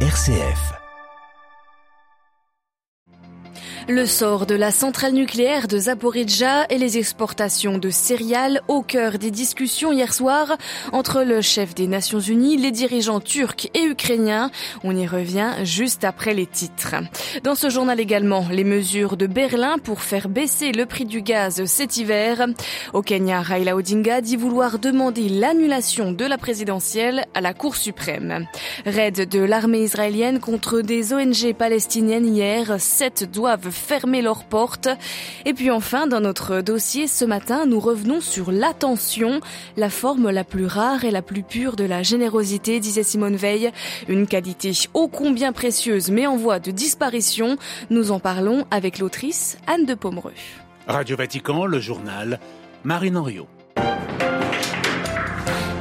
RCF. Le sort de la centrale nucléaire de Zaporizhzhia et les exportations de céréales au cœur des discussions hier soir entre le chef des Nations Unies, les dirigeants turcs et ukrainiens. On y revient juste après les titres. Dans ce journal également, les mesures de Berlin pour faire baisser le prix du gaz cet hiver. Au Kenya, Raila Odinga dit vouloir demander l'annulation de la présidentielle à la Cour suprême. Raid de l'armée israélienne contre des ONG palestiniennes hier. Sept doivent fermer leurs portes. Et puis enfin, dans notre dossier ce matin, nous revenons sur l'attention, la forme la plus rare et la plus pure de la générosité, disait Simone Veil. Une qualité ô combien précieuse mais en voie de disparition. Nous en parlons avec l'autrice Anne de Pomereux. Radio Vatican, le journal, Marine Henriot.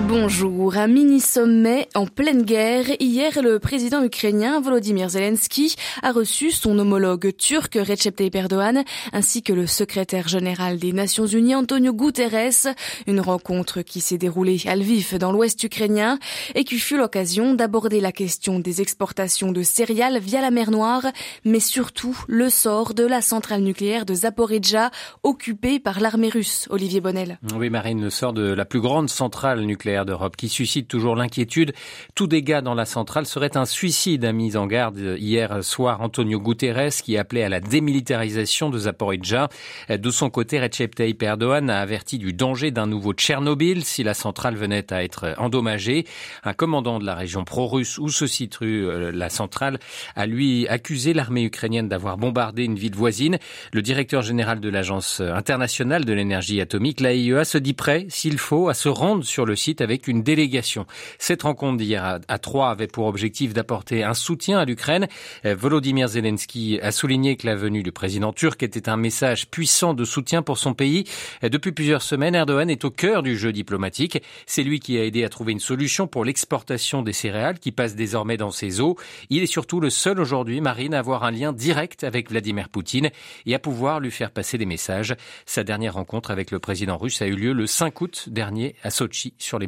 Bonjour. Un mini-sommet en pleine guerre. Hier, le président ukrainien Volodymyr Zelensky a reçu son homologue turc Recep Tayyip Erdogan ainsi que le secrétaire général des Nations Unies Antonio Guterres. Une rencontre qui s'est déroulée à Lviv dans l'ouest ukrainien et qui fut l'occasion d'aborder la question des exportations de céréales via la mer Noire, mais surtout le sort de la centrale nucléaire de Zaporizhzhia occupée par l'armée russe. Olivier Bonnel. Oui, Marine, le sort de la plus grande centrale nucléaire d'Europe qui suscite toujours l'inquiétude. Tout dégât dans la centrale serait un suicide, a mis en garde hier soir Antonio Guterres qui appelait à la démilitarisation de Zaporizhzhia. De son côté, Recep Tayyip Erdogan a averti du danger d'un nouveau Tchernobyl si la centrale venait à être endommagée. Un commandant de la région pro-russe où se situe euh, la centrale a lui accusé l'armée ukrainienne d'avoir bombardé une ville voisine. Le directeur général de l'Agence internationale de l'énergie atomique, l'AIEA, se dit prêt, s'il faut, à se rendre sur le site avec une délégation. Cette rencontre d'hier à Troyes avait pour objectif d'apporter un soutien à l'Ukraine. Euh, Volodymyr Zelensky a souligné que la venue du président turc était un message puissant de soutien pour son pays. Euh, depuis plusieurs semaines, Erdogan est au cœur du jeu diplomatique. C'est lui qui a aidé à trouver une solution pour l'exportation des céréales qui passent désormais dans ses eaux. Il est surtout le seul aujourd'hui, Marine, à avoir un lien direct avec Vladimir Poutine et à pouvoir lui faire passer des messages. Sa dernière rencontre avec le président russe a eu lieu le 5 août dernier à Sochi sur les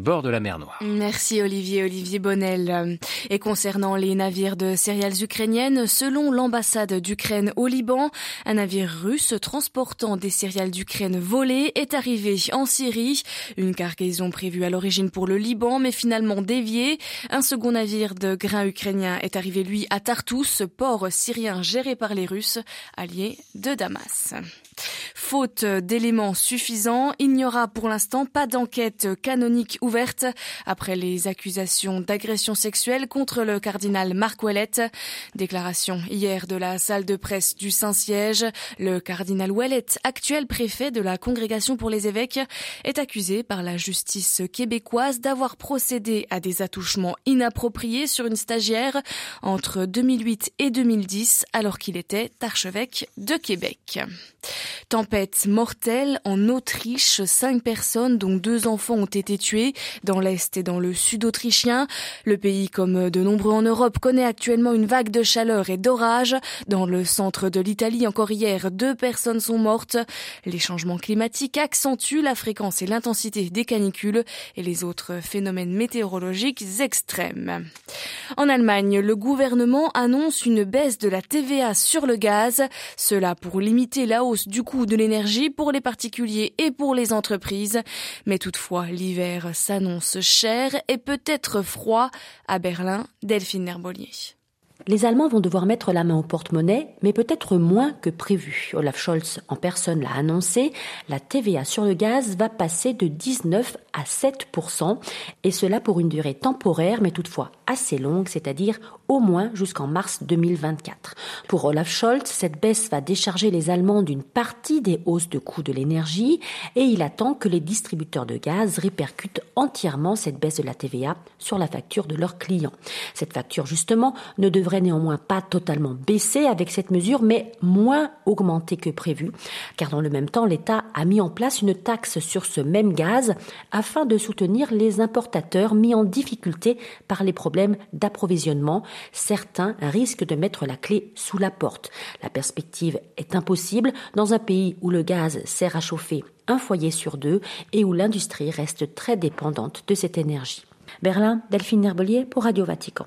Merci Olivier, Olivier Bonnel. Et concernant les navires de céréales ukrainiennes, selon l'ambassade d'Ukraine au Liban, un navire russe transportant des céréales d'Ukraine volées est arrivé en Syrie. Une cargaison prévue à l'origine pour le Liban, mais finalement déviée. Un second navire de grains ukrainien est arrivé, lui, à Tartous, port syrien géré par les Russes, alliés de Damas. Faute d'éléments suffisants, il n'y aura pour l'instant pas d'enquête canonique ouverte après les accusations d'agression sexuelle contre le cardinal Marc Ouellet. Déclaration hier de la salle de presse du Saint-Siège. Le cardinal Ouellet, actuel préfet de la Congrégation pour les évêques, est accusé par la justice québécoise d'avoir procédé à des attouchements inappropriés sur une stagiaire entre 2008 et 2010 alors qu'il était archevêque de Québec. Tempête mortelle en Autriche. Cinq personnes, dont deux enfants, ont été tués dans l'Est et dans le Sud autrichien. Le pays, comme de nombreux en Europe, connaît actuellement une vague de chaleur et d'orage. Dans le centre de l'Italie, encore hier, deux personnes sont mortes. Les changements climatiques accentuent la fréquence et l'intensité des canicules et les autres phénomènes météorologiques extrêmes. En Allemagne, le gouvernement annonce une baisse de la TVA sur le gaz. Cela pour limiter la hausse du coût de l'énergie pour les particuliers et pour les entreprises. Mais toutefois, l'hiver s'annonce cher et peut-être froid. À Berlin, Delphine Nerbolier. Les Allemands vont devoir mettre la main au porte-monnaie, mais peut-être moins que prévu. Olaf Scholz en personne l'a annoncé, la TVA sur le gaz va passer de 19 à 7 et cela pour une durée temporaire, mais toutefois assez longue, c'est-à-dire au moins jusqu'en mars 2024. Pour Olaf Scholz, cette baisse va décharger les Allemands d'une partie des hausses de coûts de l'énergie et il attend que les distributeurs de gaz répercutent entièrement cette baisse de la TVA sur la facture de leurs clients. Cette facture, justement, ne devrait néanmoins pas totalement baisser avec cette mesure, mais moins augmenter que prévu, car dans le même temps, l'État a mis en place une taxe sur ce même gaz afin de soutenir les importateurs mis en difficulté par les problèmes d'approvisionnement. Certains risquent de mettre la clé sous la porte. La perspective est impossible dans un pays où le gaz sert à chauffer un foyer sur deux et où l'industrie reste très dépendante de cette énergie. Berlin, Delphine Herbelier pour Radio Vatican.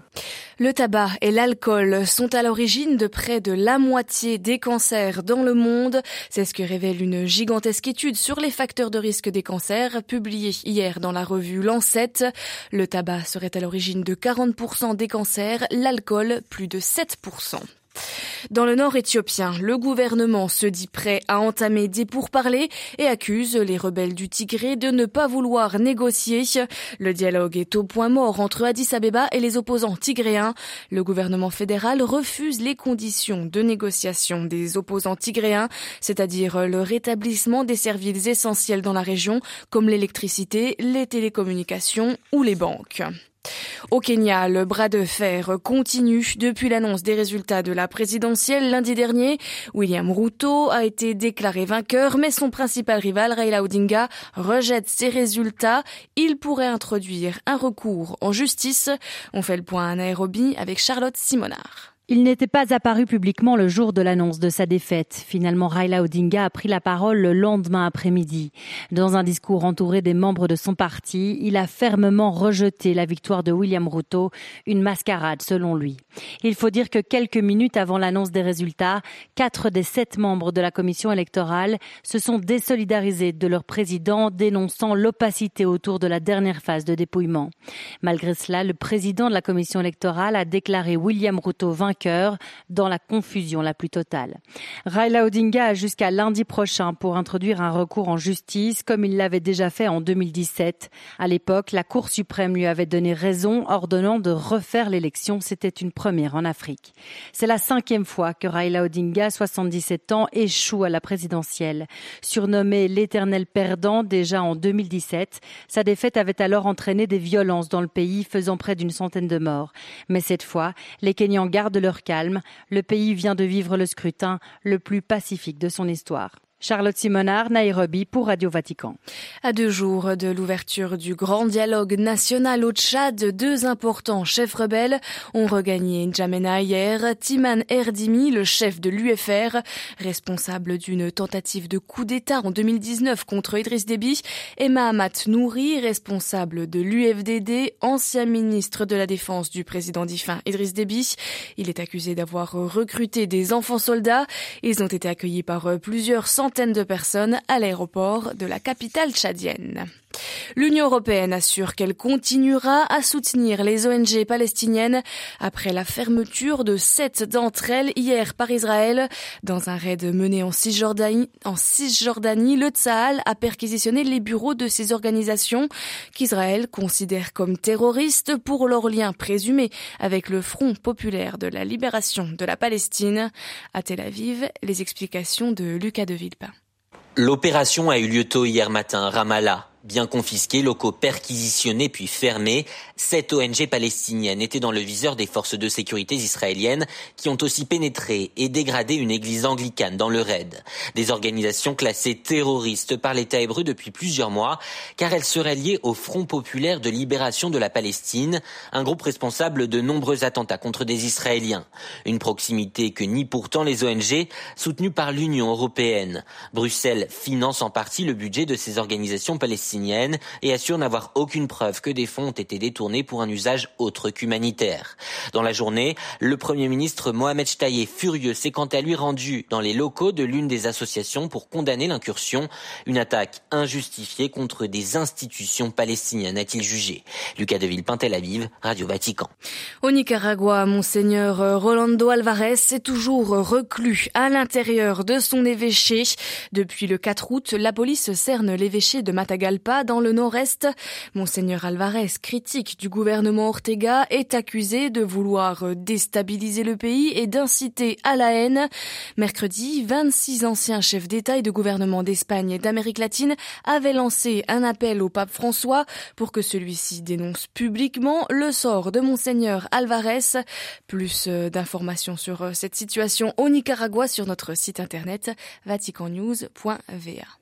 Le tabac et l'alcool sont à l'origine de près de la moitié des cancers dans le monde. C'est ce que révèle une gigantesque étude sur les facteurs de risque des cancers publiée hier dans la revue Lancet. Le tabac serait à l'origine de 40% des cancers, l'alcool plus de 7%. Dans le nord éthiopien, le gouvernement se dit prêt à entamer des pourparlers et accuse les rebelles du Tigré de ne pas vouloir négocier. Le dialogue est au point mort entre Addis Abeba et les opposants tigréens. Le gouvernement fédéral refuse les conditions de négociation des opposants tigréens, c'est-à-dire le rétablissement des services essentiels dans la région comme l'électricité, les télécommunications ou les banques. Au Kenya, le bras de fer continue depuis l'annonce des résultats de la présidentielle lundi dernier. William Ruto a été déclaré vainqueur, mais son principal rival, Raila Odinga, rejette ces résultats. Il pourrait introduire un recours en justice. On fait le point à Nairobi avec Charlotte Simonard. Il n'était pas apparu publiquement le jour de l'annonce de sa défaite. Finalement, Raila Odinga a pris la parole le lendemain après-midi. Dans un discours entouré des membres de son parti, il a fermement rejeté la victoire de William Ruto, une mascarade selon lui. Il faut dire que quelques minutes avant l'annonce des résultats, quatre des sept membres de la commission électorale se sont désolidarisés de leur président, dénonçant l'opacité autour de la dernière phase de dépouillement. Malgré cela, le président de la commission électorale a déclaré William Ruto vainqueur dans la confusion la plus totale. Raila Odinga a jusqu'à lundi prochain pour introduire un recours en justice comme il l'avait déjà fait en 2017. À l'époque, la Cour suprême lui avait donné raison ordonnant de refaire l'élection. C'était une première en Afrique. C'est la cinquième fois que Raila Odinga, 77 ans, échoue à la présidentielle. Surnommé l'éternel perdant déjà en 2017, sa défaite avait alors entraîné des violences dans le pays, faisant près d'une centaine de morts. Mais cette fois, les Kenyans gardent leur calme. Le pays vient de vivre le scrutin le plus pacifique de son histoire. Charlotte Simonard, Nairobi pour Radio Vatican. À deux jours de l'ouverture du grand dialogue national au Tchad, deux importants chefs rebelles ont regagné N'Djamena hier. Timan Erdimi, le chef de l'UFR, responsable d'une tentative de coup d'État en 2019 contre Idriss Déby, et Mahamat Nouri, responsable de l'UFDD, ancien ministre de la Défense du président défunt Idriss Déby. Il est accusé d'avoir recruté des enfants soldats. Ils ont été accueillis par plusieurs centaines de personnes à l'aéroport de la capitale tchadienne. L'Union européenne assure qu'elle continuera à soutenir les ONG palestiniennes après la fermeture de sept d'entre elles hier par Israël. Dans un raid mené en Cisjordanie, le Tzahal a perquisitionné les bureaux de ces organisations qu'Israël considère comme terroristes pour leur lien présumé avec le Front populaire de la libération de la Palestine. À Tel Aviv, les explications de Lucas de Villepin. L'opération a eu lieu tôt hier matin Ramallah. Bien confisqués, locaux perquisitionnés puis fermés, sept ONG palestiniennes étaient dans le viseur des forces de sécurité israéliennes qui ont aussi pénétré et dégradé une église anglicane dans le raid. Des organisations classées terroristes par l'État hébreu depuis plusieurs mois car elles seraient liées au Front populaire de libération de la Palestine, un groupe responsable de nombreux attentats contre des Israéliens. Une proximité que nient pourtant les ONG soutenues par l'Union européenne. Bruxelles finance en partie le budget de ces organisations palestiniennes et assure n'avoir aucune preuve que des fonds ont été détournés pour un usage autre qu'humanitaire. Dans la journée, le Premier ministre Mohamed Chtaye, furieux, s'est quant à lui rendu dans les locaux de l'une des associations pour condamner l'incursion, une attaque injustifiée contre des institutions palestiniennes, a-t-il jugé. Lucas Deville, Tel Aviv, Radio Vatican. Au Nicaragua, Monseigneur Rolando Alvarez est toujours reclus à l'intérieur de son évêché. Depuis le 4 août, la police cerne l'évêché de Matagalpa dans le nord-est. Monseigneur Alvarez, critique du gouvernement Ortega, est accusé de vouloir déstabiliser le pays et d'inciter à la haine. Mercredi, 26 anciens chefs d'État et de gouvernement d'Espagne et d'Amérique latine avaient lancé un appel au pape François pour que celui-ci dénonce publiquement le sort de Monseigneur Alvarez. Plus d'informations sur cette situation au Nicaragua sur notre site internet vaticannews.va.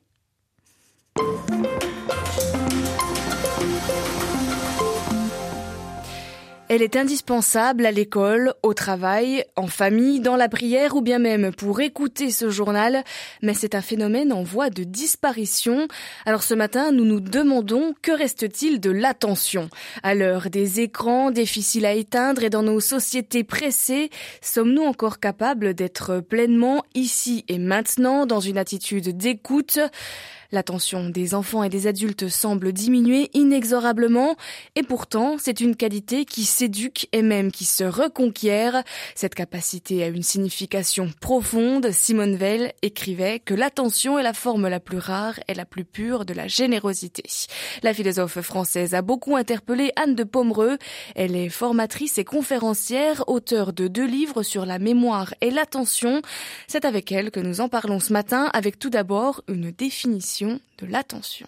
Elle est indispensable à l'école, au travail, en famille, dans la prière ou bien même pour écouter ce journal, mais c'est un phénomène en voie de disparition. Alors ce matin, nous nous demandons que reste-t-il de l'attention? À l'heure des écrans difficiles à éteindre et dans nos sociétés pressées, sommes-nous encore capables d'être pleinement ici et maintenant dans une attitude d'écoute? L'attention des enfants et des adultes semble diminuer inexorablement et pourtant c'est une qualité qui s'éduque et même qui se reconquiert. Cette capacité a une signification profonde. Simone Veil écrivait que l'attention est la forme la plus rare et la plus pure de la générosité. La philosophe française a beaucoup interpellé Anne de Pomereux. Elle est formatrice et conférencière, auteure de deux livres sur la mémoire et l'attention. C'est avec elle que nous en parlons ce matin avec tout d'abord une définition de l'attention.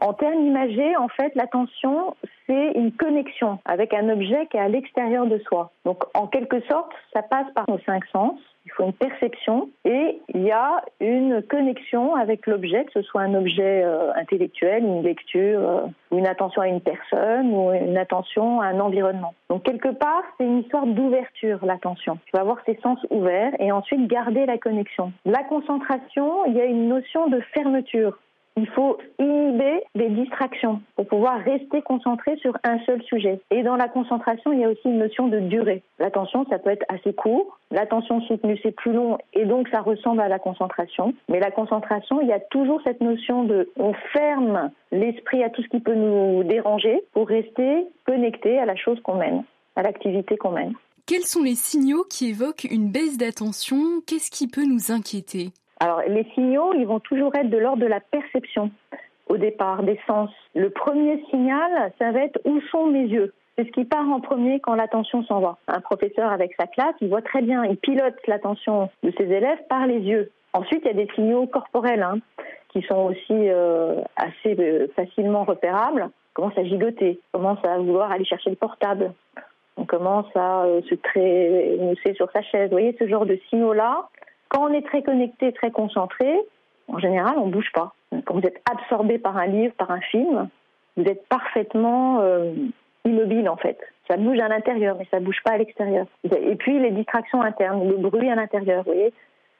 En termes imagés, en fait, l'attention, c'est une connexion avec un objet qui est à l'extérieur de soi. Donc, en quelque sorte, ça passe par nos cinq sens. Il faut une perception et il y a une connexion avec l'objet, que ce soit un objet euh, intellectuel, une lecture, euh, une attention à une personne, ou une attention à un environnement. Donc, quelque part, c'est une histoire d'ouverture, l'attention. Tu vas avoir ses sens ouverts et ensuite garder la connexion. La concentration, il y a une notion de fermeture il faut inhiber les distractions pour pouvoir rester concentré sur un seul sujet. Et dans la concentration, il y a aussi une notion de durée. L'attention, ça peut être assez court. L'attention soutenue, c'est plus long et donc ça ressemble à la concentration. Mais la concentration, il y a toujours cette notion de on ferme l'esprit à tout ce qui peut nous déranger pour rester connecté à la chose qu'on mène, à l'activité qu'on mène. Quels sont les signaux qui évoquent une baisse d'attention? Qu'est-ce qui peut nous inquiéter? Alors, les signaux, ils vont toujours être de l'ordre de la perception au départ, des sens. Le premier signal, ça va être où sont mes yeux c'est ce qui part en premier quand l'attention s'en va. Un professeur avec sa classe, il voit très bien, il pilote l'attention de ses élèves par les yeux. Ensuite, il y a des signaux corporels hein, qui sont aussi euh, assez euh, facilement repérables. On commence à gigoter, on commence à vouloir aller chercher le portable, on commence à euh, se trémousser sur sa chaise. Vous voyez, ce genre de signaux-là, quand on est très connecté, très concentré, en général, on ne bouge pas. Quand vous êtes absorbé par un livre, par un film, vous êtes parfaitement euh, immobile en fait. Ça bouge à l'intérieur, mais ça ne bouge pas à l'extérieur. Et puis les distractions internes, le bruit à l'intérieur, vous voyez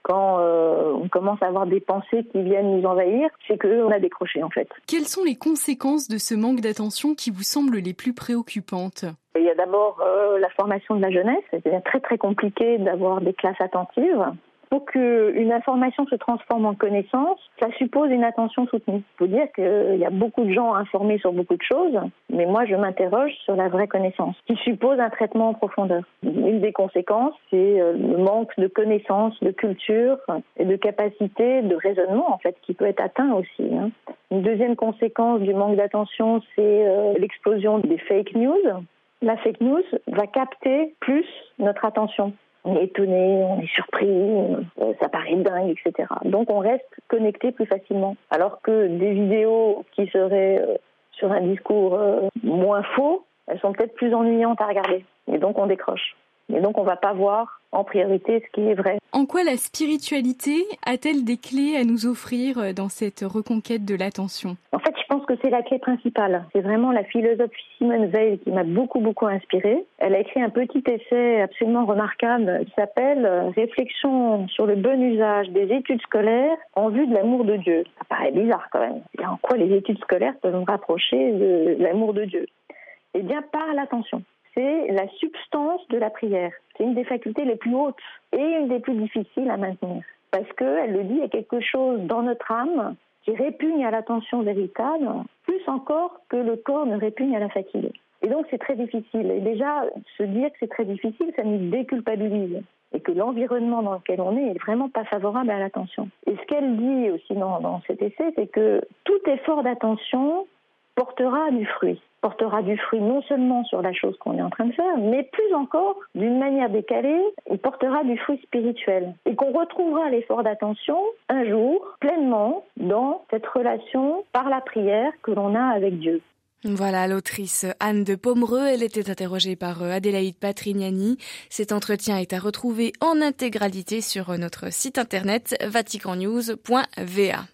quand euh, on commence à avoir des pensées qui viennent nous envahir, c'est qu'on a décroché en fait. Quelles sont les conséquences de ce manque d'attention qui vous semblent les plus préoccupantes? Il y a d'abord euh, la formation de la jeunesse. C'est très très compliqué d'avoir des classes attentives pour qu'une information se transforme en connaissance, ça suppose une attention soutenue. Il faut dire qu'il y a beaucoup de gens informés sur beaucoup de choses, mais moi je m'interroge sur la vraie connaissance, qui suppose un traitement en profondeur. Une des conséquences, c'est euh, le manque de connaissances, de culture et de capacité de raisonnement en fait, qui peut être atteint aussi. Hein. Une deuxième conséquence du manque d'attention, c'est euh, l'explosion des fake news. La fake news va capter plus notre attention on est étonné, on est surpris, euh, ça paraît dingue, etc. Donc on reste connecté plus facilement. Alors que des vidéos qui seraient euh, sur un discours euh, moins faux, elles sont peut-être plus ennuyantes à regarder. Et donc on décroche. Et donc on va pas voir en priorité ce qui est vrai. En quoi la spiritualité a-t-elle des clés à nous offrir dans cette reconquête de l'attention? Je pense que c'est la clé principale. C'est vraiment la philosophe Simone Veil qui m'a beaucoup beaucoup inspirée. Elle a écrit un petit essai absolument remarquable qui s'appelle Réflexion sur le bon usage des études scolaires en vue de l'amour de Dieu. Ça paraît bizarre quand même. En quoi les études scolaires peuvent me rapprocher de l'amour de Dieu? Eh bien, par l'attention c'est la substance de la prière. C'est une des facultés les plus hautes et une des plus difficiles à maintenir. Parce qu'elle le dit, il y a quelque chose dans notre âme qui répugne à l'attention véritable, plus encore que le corps ne répugne à la fatigue. Et donc c'est très difficile. Et déjà, se dire que c'est très difficile, ça nous déculpabilise. Et que l'environnement dans lequel on est est vraiment pas favorable à l'attention. Et ce qu'elle dit aussi dans, dans cet essai, c'est que tout effort d'attention portera du fruit portera du fruit non seulement sur la chose qu'on est en train de faire, mais plus encore, d'une manière décalée, il portera du fruit spirituel. Et qu'on retrouvera l'effort d'attention un jour pleinement dans cette relation par la prière que l'on a avec Dieu. Voilà l'autrice Anne de Pomereux. Elle était interrogée par euh, Adélaïde Patrignani. Cet entretien est à retrouver en intégralité sur notre site internet vaticannews.va.